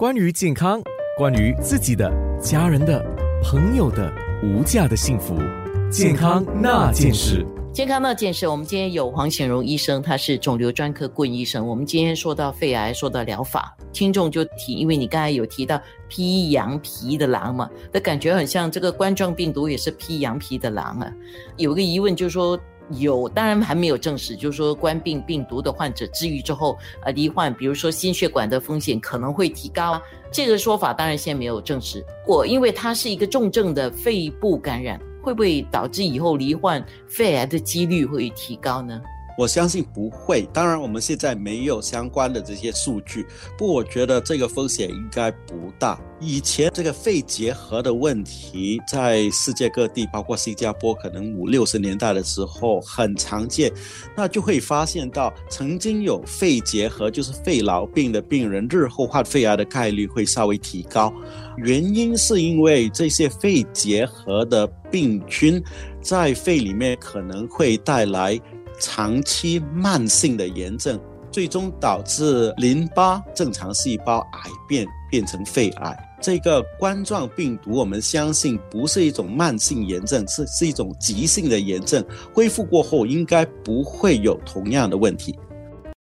关于健康，关于自己的、家人的、朋友的无价的幸福，健康那件事。健康那件事，我们今天有黄显荣医生，他是肿瘤专科顾问医生。我们今天说到肺癌，说到疗法，听众就提，因为你刚才有提到披羊皮的狼嘛，那感觉很像这个冠状病毒也是披羊皮的狼啊。有个疑问就是说，有当然还没有证实，就是说冠病病毒的患者治愈之后，呃，罹患比如说心血管的风险可能会提高啊。这个说法当然现在没有证实。我因为它是一个重症的肺部感染。会不会导致以后罹患肺癌的几率会提高呢？我相信不会。当然，我们现在没有相关的这些数据，不过我觉得这个风险应该不大。以前这个肺结核的问题在世界各地，包括新加坡，可能五六十年代的时候很常见，那就会发现到曾经有肺结核，就是肺痨病的病人，日后患肺癌的概率会稍微提高。原因是因为这些肺结核的病菌在肺里面可能会带来。长期慢性的炎症，最终导致淋巴正常细胞癌变，变成肺癌。这个冠状病毒，我们相信不是一种慢性炎症，是是一种急性的炎症。恢复过后，应该不会有同样的问题。